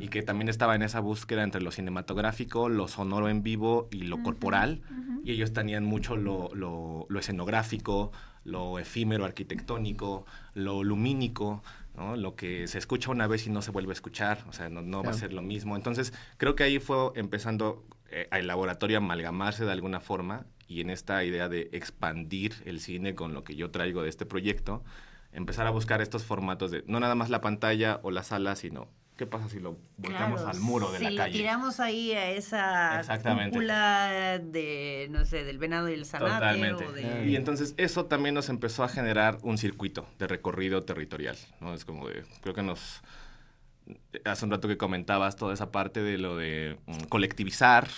y que también estaba en esa búsqueda entre lo cinematográfico, lo sonoro en vivo y lo corporal, y ellos tenían mucho lo, lo- lo escenográfico, lo efímero arquitectónico, lo lumínico, ¿no? lo que se escucha una vez y no se vuelve a escuchar, o sea, no, no va a ser lo mismo. Entonces, creo que ahí fue empezando eh, el laboratorio amalgamarse de alguna forma y en esta idea de expandir el cine con lo que yo traigo de este proyecto, empezar a buscar estos formatos de no nada más la pantalla o la sala, sino qué pasa si lo volcamos Claro, al muro de si la calle. tiramos ahí a esa Exactamente. cúpula de, no sé, del venado y el zanate Totalmente. o de... Y entonces eso también nos empezó a generar un circuito de recorrido territorial, ¿no? Es como de, creo que nos, hace un rato que comentabas toda esa parte de lo de mm, colectivizar,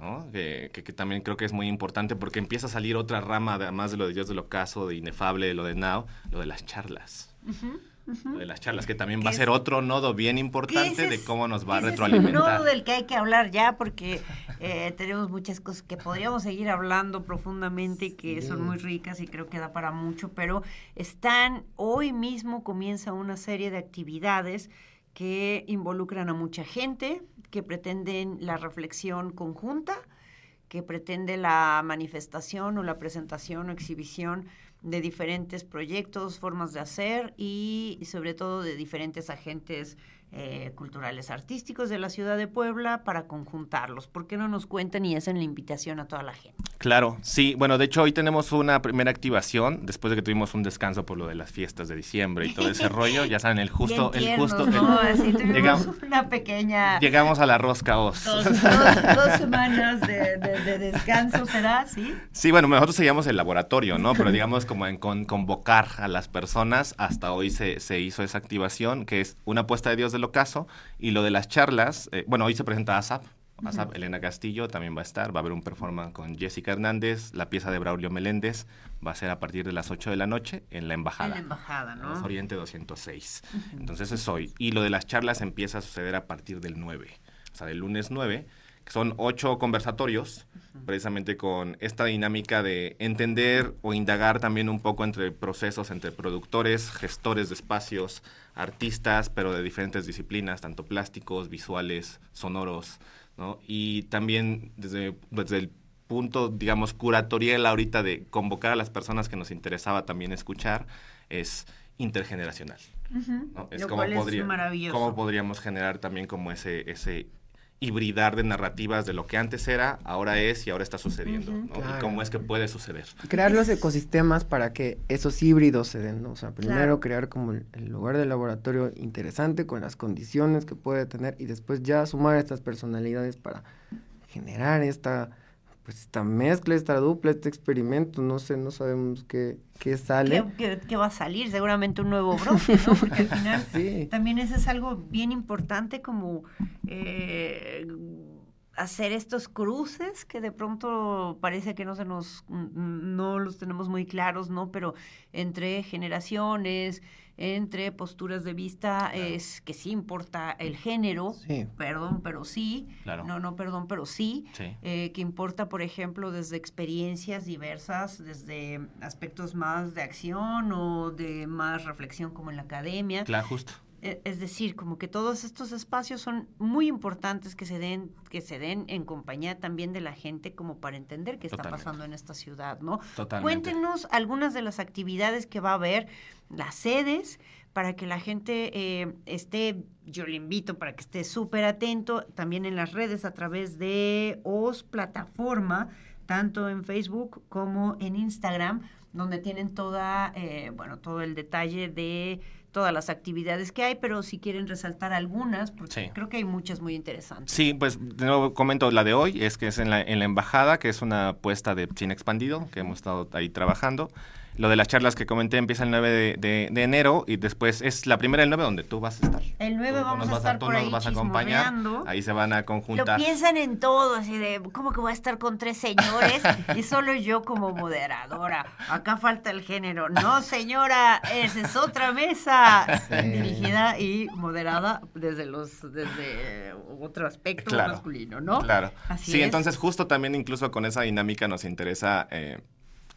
¿no? Que, que- que también creo que es muy importante porque empieza a salir otra rama, además de lo de Dios del Ocaso, de Inefable, de lo de Now, lo de las charlas. Lo de las charlas, que también va a ser es- otro nodo bien importante de cómo nos va a ese es un retroalimentar. nodo del que hay que hablar ya porque eh, tenemos muchas cosas que podríamos seguir hablando profundamente y que son muy ricas y creo que da para mucho, pero están, hoy mismo comienza una serie de actividades que involucran a mucha gente, que pretenden la reflexión conjunta, que pretende la manifestación o la presentación o exhibición de diferentes proyectos, formas de hacer y sobre todo de diferentes agentes eh, culturales artísticos de la ciudad de Puebla para conjuntarlos. ¿Por qué no nos cuentan y hacen la invitación a toda la gente? Claro, sí. Bueno, de hecho hoy tenemos una primera activación después de que tuvimos un descanso por lo de las fiestas de diciembre y todo ese rollo. Ya saben, el justo, Bien el tiernos, justo. ¿no? el- llegamos, una pequeña... llegamos a la rosca os. Dos, dos- dos semanas de, de- de descanso, ¿será? ¿Sí? Sí, bueno, nosotros seguíamos el laboratorio, ¿no? Pero digamos como en con- convocar a las personas, hasta hoy se, se hizo esa activación, que es una apuesta de Dios del ocaso, y lo de las charlas, eh, bueno, hoy se presenta ASAP, ASAP, Elena Castillo también va a estar, va a haber un performance con Jessica Hernández, la pieza de Braulio Meléndez va a ser a partir de las 8 de la noche en la embajada. En la embajada, en ¿no? Oriente 206. Entonces es hoy. Y lo de las charlas empieza a suceder a partir del 9, o sea, del lunes 9, que son ocho conversatorios, precisamente con esta dinámica de entender o indagar también un poco entre procesos, entre productores, gestores de espacios, artistas, pero de diferentes disciplinas, tanto plásticos, visuales, sonoros, ¿no? Y también desde, desde el punto, digamos, curatorial ahorita de convocar a las personas que nos interesaba también escuchar, es intergeneracional. ¿no? Es como es podría- maravilloso. cómo podríamos generar también como ese, ese hibridar de narrativas de lo que antes era, ahora es y ahora está sucediendo, ¿no? Claro. Y cómo es que puede suceder. crear los ecosistemas para que esos híbridos se den, ¿no? O sea, primero Claro. crear como el, el lugar de laboratorio interesante con las condiciones que puede tener y después ya sumar estas personalidades para generar esta pues esta mezcla, esta dupla, este experimento, no sé, no sabemos qué, qué sale. ¿Qué, qué- qué va a salir? Seguramente un nuevo brote, ¿no? Porque al final Sí. también eso es algo bien importante como eh, hacer estos cruces que de pronto parece que no se nos, no los tenemos muy claros, ¿no? Pero entre generaciones, entre posturas de vista, es que sí importa el género, Sí. perdón, pero sí, Claro. no, no, perdón, pero sí, Sí. eh, que importa, por ejemplo, desde experiencias diversas, desde aspectos más de acción o de más reflexión como en la academia. Claro, justo. E- Es decir, como que todos estos espacios son muy importantes que se den, que se den en compañía también de la gente, como para entender qué está Totalmente. pasando en esta ciudad, ¿no? Totalmente. Cuéntenos algunas de las actividades que va a haber, las sedes, para que la gente eh, esté, yo le invito para que esté súper atento, también en las redes a través de OS Plataforma, tanto en Facebook como en Instagram, donde tienen toda, eh, bueno, todo el detalle de todas las actividades que hay, pero si quieren resaltar algunas, porque Sí. creo que hay muchas muy interesantes. Sí, pues de nuevo comento la de hoy, es que es en la, en la embajada, que es una apuesta de cine expandido, que hemos estado ahí trabajando. Lo de las charlas que comenté empieza el 9 de, de- de enero y después es la primera del 9 donde tú vas a estar. El 9 Tú vamos a estar tú por nos ahí vas a acompañar, ahí se van a Lo conjuntar. piensan en todo, así de, ¿cómo que voy a estar con tres señores? y solo yo como moderadora. Acá falta el género. No, señora, esa es otra mesa. Dirigida y moderada desde los, desde otro aspecto Claro, masculino, ¿no? Claro. Así sí, es. entonces justo también incluso con esa dinámica nos interesa eh,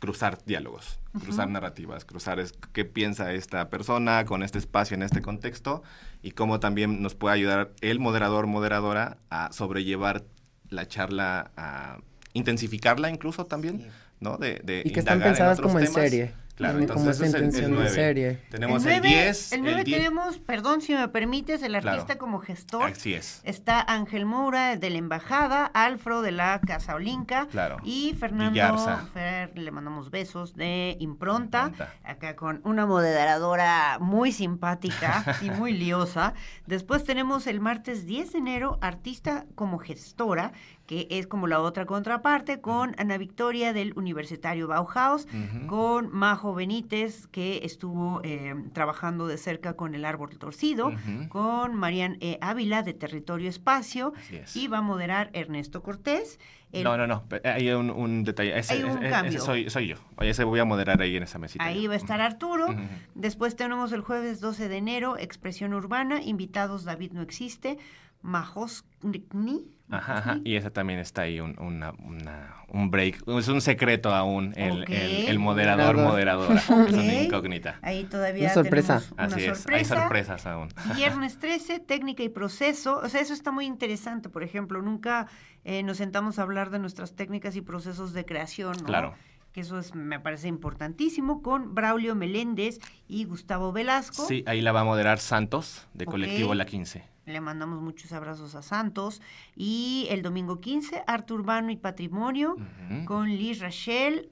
cruzar diálogos, cruzar narrativas, cruzar es- qué piensa esta persona con este espacio, en este contexto, y cómo también nos puede ayudar el moderador, moderadora a sobrellevar la charla, a intensificarla incluso también, ¿no? De, de Y que están indagar pensadas otros como en temas. serie. Claro, como entonces esa es el- el intención de 9. serie. Tenemos el el, 9, 10, el 9 10 tenemos, perdón si me permites, el Claro. artista como gestor. Así es. Está Ángel Moura de la Embajada, Alfro de la Casa Olinca Claro. y Fernando Villarza. Fer, le mandamos besos de Impronta, Impronta. acá con una moderadora muy simpática y muy liosa. Después tenemos el martes 10 de enero, artista como gestora, que es como la otra contraparte, con Ana Victoria del Universitario Bauhaus, con Majo Benítez, que estuvo eh, trabajando de cerca con el árbol torcido, con Marian E. Ávila de Territorio Espacio, es. y va a moderar Ernesto Cortés. El- No, no, no. Hay un, un detalle. Ese, Hay un ese- ese cambio. soy, soy yo. Ese voy a moderar ahí en esa mesita. Ahí va a estar Arturo. Después tenemos el jueves 12 de enero, Expresión Urbana, invitados David No Existe, Majoskni. Ajá, ajá. Y esa también está ahí, un, una, una- un break. Es un secreto aún, el, Ok. el, el moderador, Moderador. moderadora. Es una incógnita. Ahí todavía Una sorpresa. una Así es, hay sorpresas aún. Viernes 13, técnica y proceso. O sea, eso está muy interesante. Por ejemplo, nunca eh, nos sentamos a hablar de nuestras técnicas y procesos de creación, ¿no? Claro. Que eso es, me parece importantísimo, con Braulio Meléndez y Gustavo Velasco. Sí, ahí la va a moderar Santos, de. Colectivo La 15. Le mandamos muchos abrazos a Santos. Y el domingo 15, Arte Urbano y Patrimonio, con Liz Rachel,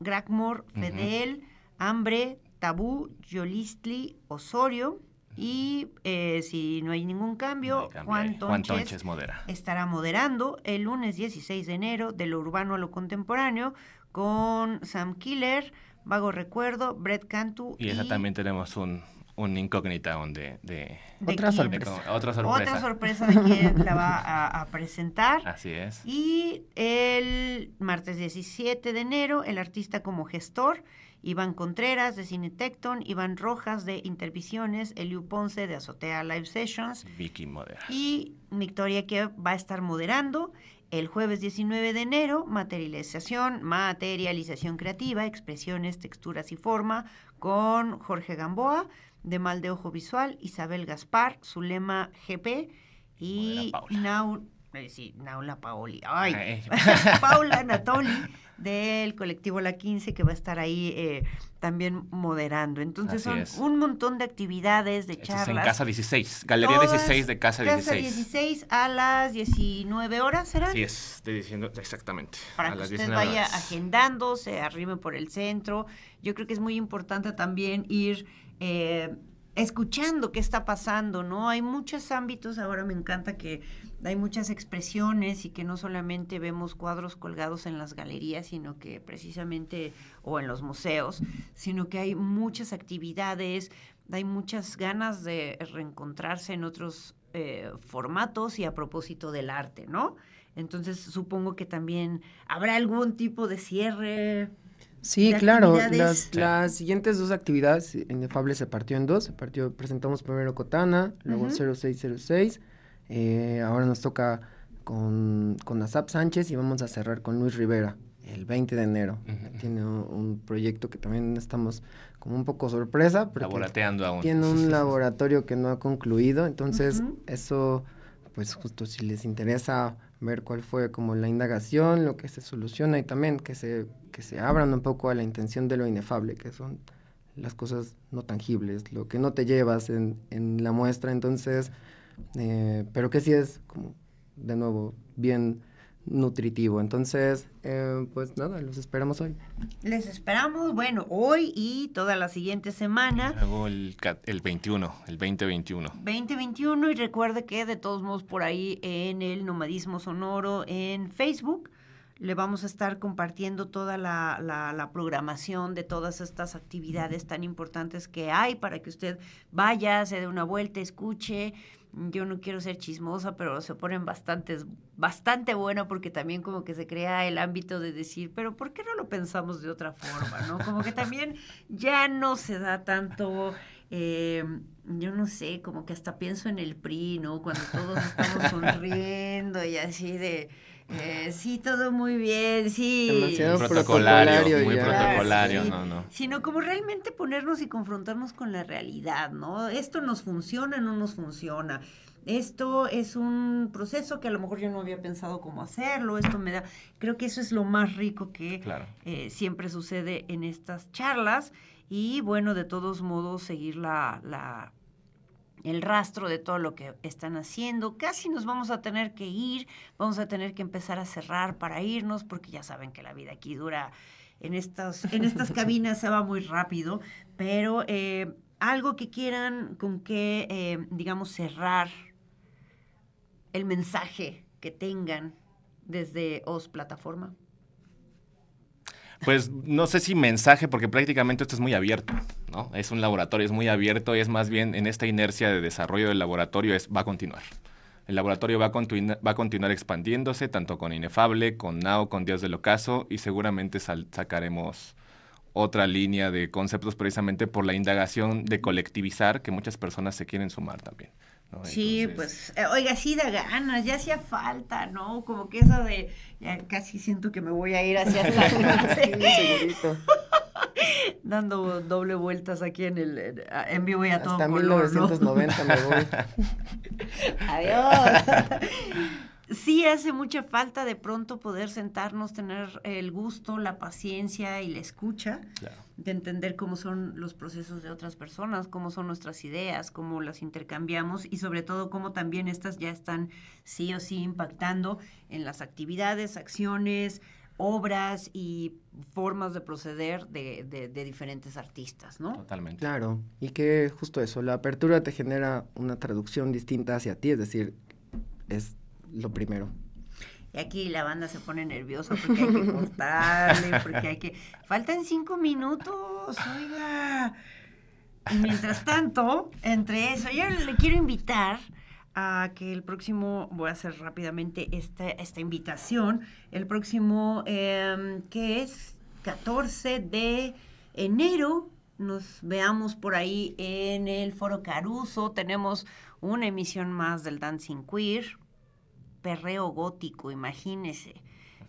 Gragmore, Fedel, Hambre, Tabú, Yolistli, Osorio. Y eh, si no hay ningún cambio, No hay cambio Juan. Tonches, Juan Tonches modera. estará moderando el lunes 16 de enero de lo urbano a lo contemporáneo con Sam Killer, Vago Recuerdo, Brett Cantu Y esa también tenemos un, un incógnita aún de, de, ¿De Otra de sorpresa. otra sorpresa. Otra sorpresa de quien la va a, a presentar. Así es. Y el martes 17 de enero, el artista como gestor, Iván Contreras de Cinetecton, Iván Rojas de Intervisiones, Eliu Ponce de Azotea Live Sessions Vicky modera. y Victoria que va a estar moderando el jueves 19 de enero, materialización, materialización creativa, expresiones, texturas y forma, con Jorge Gamboa, de Mal de Ojo Visual, Isabel Gaspar, Zulema GP y. Nau, eh, sí, Naula Paoli, ay, Ay. Paula Anatoli del colectivo La 15 que va a estar ahí eh, también moderando. Entonces Así son es. un montón de actividades, de Esto charlas. es en Casa 16, Galería Todas 16 de Casa 16. 16 a las 19 horas, ¿será? Así es, estoy diciendo exactamente. Para a que las usted 19 vaya horas. agendando, se arrime por el centro. Yo creo que es muy importante también ir eh, escuchando qué está pasando, ¿no? Hay muchos ámbitos, ahora me encanta que hay muchas expresiones y que no solamente vemos cuadros colgados en las galerías, sino que precisamente, o en los museos, sino que hay muchas actividades, hay muchas ganas de reencontrarse en otros eh, formatos y a propósito del arte, ¿no? Entonces supongo que también habrá algún tipo de cierre. Sí, de claro. Las, Sí. las siguientes dos actividades, Inefable se partió en dos. Se partió, presentamos primero Cotana, luego Ujú. 0606. eh, ahora nos toca con, con Asap Sánchez y vamos a cerrar con Luis Rivera. el 20 de enero. Tiene un, un proyecto que también estamos como un poco sorpresa. porque Laborateando aún. Tiene un laboratorio que no ha concluido, entonces eso, pues justo si les interesa ver cuál fue como la indagación, lo que se soluciona y también que se, que se abran un poco a la intención de lo inefable, que son las cosas no tangibles, lo que no te llevas en, en la muestra, entonces, eh, pero que sí es como, de nuevo, bien nutritivo. Entonces, eh, pues nada, los esperamos hoy. Les esperamos, bueno, hoy y toda la siguiente semana. Luego el, el 21, el 2021. 2021 y recuerde que de todos modos por ahí en el Nomadismo Sonoro en Facebook le vamos a estar compartiendo toda la, la- la programación de todas estas actividades tan importantes que hay para que usted vaya, se dé una vuelta, escuche. Yo no quiero ser chismosa, pero se ponen bastantes, bastante buena porque también como que se crea el ámbito de decir, pero ¿por qué no lo pensamos de otra forma? ¿no? Como que también ya no se da tanto eh, yo no sé, como que hasta pienso en el PRI, ¿no? Cuando todos estamos sonriendo y así de, eh, sí, todo muy bien, sí. Demasiado protocolario protocolario, muy ya. protocolario, Sí, no, no. Sino como realmente ponernos y confrontarnos con la realidad, ¿no? Esto nos funciona, no nos funciona. Esto es un proceso que a lo mejor yo no había pensado cómo hacerlo, esto me da, creo que eso es lo más rico que Claro. eh, siempre sucede en estas charlas y bueno, de todos modos seguir la, la- el rastro de todo lo que están haciendo. Casi nos vamos a tener que ir, vamos a tener que empezar a cerrar para irnos porque ya saben que la vida aquí dura en estas, en estas cabinas se va muy rápido, pero eh, algo que quieran con que, eh, digamos, cerrar el mensaje que tengan desde OS Plataforma. Pues no sé si mensaje, porque prácticamente esto es muy abierto, Es un laboratorio, es muy abierto y es más bien en esta inercia de desarrollo del laboratorio es, va a continuar. El laboratorio va a, va a continuar expandiéndose, tanto con Inefable, con Now, con Dios del Ocaso, y seguramente sacaremos otra línea de conceptos precisamente por la indagación de colectivizar que muchas personas se quieren sumar también. ¿No? Sí, Entonces, pues, eh, oiga, sí da ganas, ya hacía falta, ¿no? Como que eso de, ya casi siento que me voy a ir hacia clase, segurito. dando doble vueltas aquí en el, en- vivo y a todo Hasta color, ¿no? 1990 me voy. Adiós. Sí hace mucha falta de pronto poder sentarnos, tener el gusto, la paciencia y la escucha claro. De entender cómo son los procesos de otras personas, cómo son nuestras ideas, cómo las intercambiamos y sobre todo cómo también estas ya están sí o sí impactando en las actividades, acciones, obras y formas de proceder de, de- de diferentes artistas, ¿no? Totalmente. Claro, y que justo eso, la apertura te genera una traducción distinta hacia ti, es decir, es lo primero. Y aquí la banda se pone nerviosa porque hay que cortarle, porque hay que... Faltan cinco minutos, oiga. Y mientras tanto, entre eso, yo le quiero invitar a que el próximo, voy a hacer rápidamente esta, esta invitación, el próximo, em, que es 14 de enero, nos veamos por ahí en el Foro Caruso, tenemos una emisión más del Dancing Queer, perreo gótico, imagínese.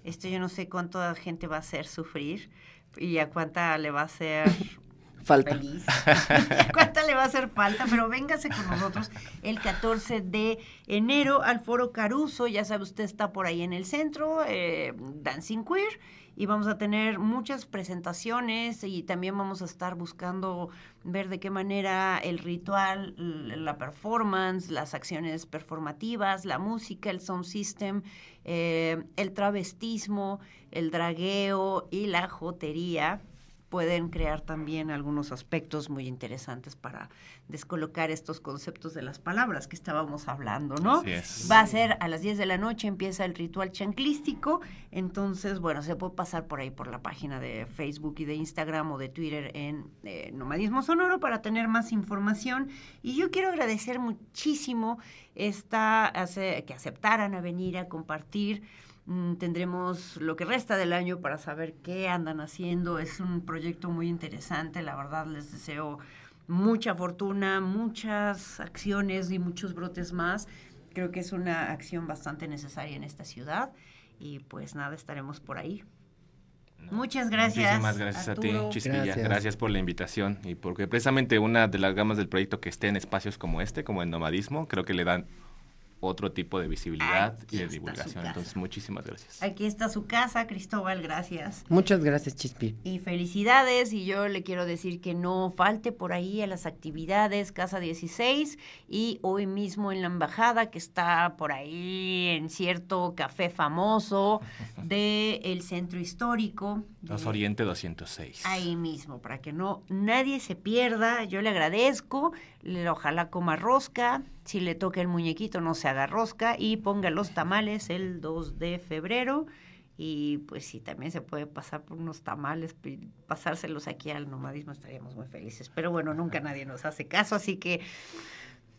Esto yo no sé cuánta gente va a hacer sufrir y a cuánta le va a hacer Falta. feliz. cuánta le va a hacer falta, pero véngase con nosotros el 14 de enero al Foro Caruso. Ya sabe, usted está por ahí en el centro, eh, Dancing Queer, y vamos a tener muchas presentaciones y también vamos a estar buscando ver de qué manera el ritual, la performance, las acciones performativas, la música, el sound system, eh, el travestismo, el dragueo y la jotería pueden crear también algunos aspectos muy interesantes para descolocar estos conceptos de las palabras que estábamos hablando, ¿no? Así es. Va a ser a las 10 de la noche, empieza el ritual chanclístico, entonces, bueno, se puede pasar por ahí por la página de Facebook y de Instagram o de Twitter en eh, Nomadismo Sonoro para tener más información. Y yo quiero agradecer muchísimo esta, que aceptaran a venir a compartir. Mm, tendremos lo que resta del año para saber qué andan haciendo. Es un proyecto muy interesante, la verdad les deseo mucha fortuna, muchas acciones y muchos brotes más. Creo que es una acción bastante necesaria en esta ciudad y pues nada, estaremos por ahí. Muchas gracias. Muchísimas gracias Arturo. a ti, Chispilla. Gracias. Gracias. por la invitación y porque precisamente una de las gamas del proyecto que esté en espacios como este, como el nomadismo, creo que le dan otro tipo de visibilidad Aquí y de divulgación. Entonces, muchísimas gracias. Aquí está su casa, Cristóbal, gracias. Muchas gracias, Chispi. Y felicidades, y yo le quiero decir que no falte por ahí a las actividades Casa 16 y hoy mismo en la embajada que está por ahí en cierto café famoso del centro histórico. Los de- Oriente 206. Ahí mismo, para que no nadie se pierda. Yo le agradezco. le- Ojalá coma rosca. Si le toca el muñequito, no se haga rosca. Y ponga los tamales el 2 de febrero. Y pues si también se puede pasar por unos tamales, pasárselos aquí al nomadismo, estaríamos muy felices. Pero bueno, nunca nadie nos hace caso, así que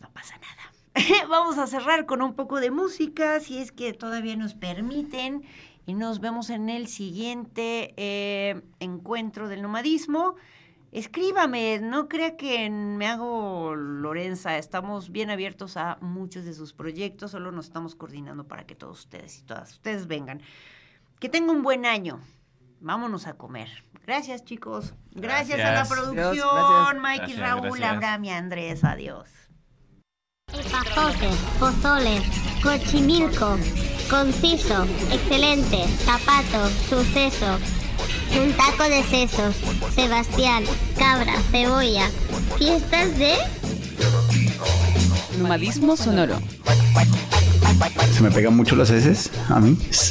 no pasa nada. Vamos a cerrar con un poco de música, si es que todavía nos permiten. Y nos vemos en el siguiente eh, encuentro del nomadismo. Escríbame, no crea que me hago Lorenza, estamos bien abiertos a muchos de sus proyectos, solo nos estamos coordinando para que todos ustedes y todas ustedes vengan. Que tenga un buen año. Vámonos a comer. Gracias, chicos. Gracias, a la producción, gracias. Mikey, Gracias, Raúl, gracias. Abraham y Andrés. Adiós. Epazote, pozole, cochimilco, conciso, excelente, zapato, suceso, un taco de sesos, Sebastián, cabra, cebolla, fiestas de... Nomadismo sonoro. Se me pegan mucho las heces a mí.